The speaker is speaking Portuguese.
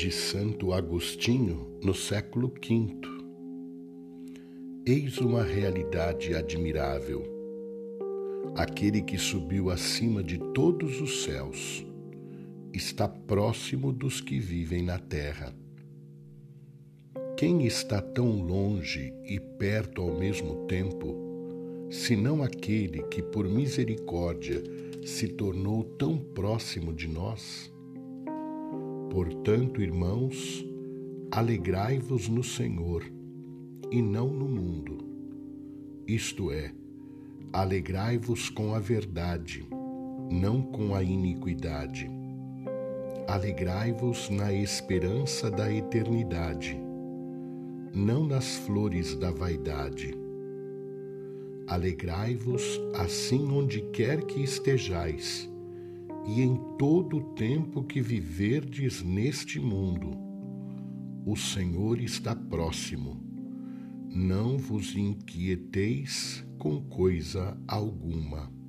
de Santo Agostinho no século V. Eis uma realidade admirável. Aquele que subiu acima de todos os céus está próximo dos que vivem na terra. Quem está tão longe e perto ao mesmo tempo, senão aquele que, por misericórdia, se tornou tão próximo de nós? Portanto, irmãos, alegrai-vos no Senhor e não no mundo. Isto é, alegrai-vos com a verdade, não com a iniquidade. Alegrai-vos na esperança da eternidade, não nas flores da vaidade. Alegrai-vos assim onde quer que estejais e em todo o tempo que viverdes neste mundo. O Senhor está próximo. Não vos inquieteis com coisa alguma.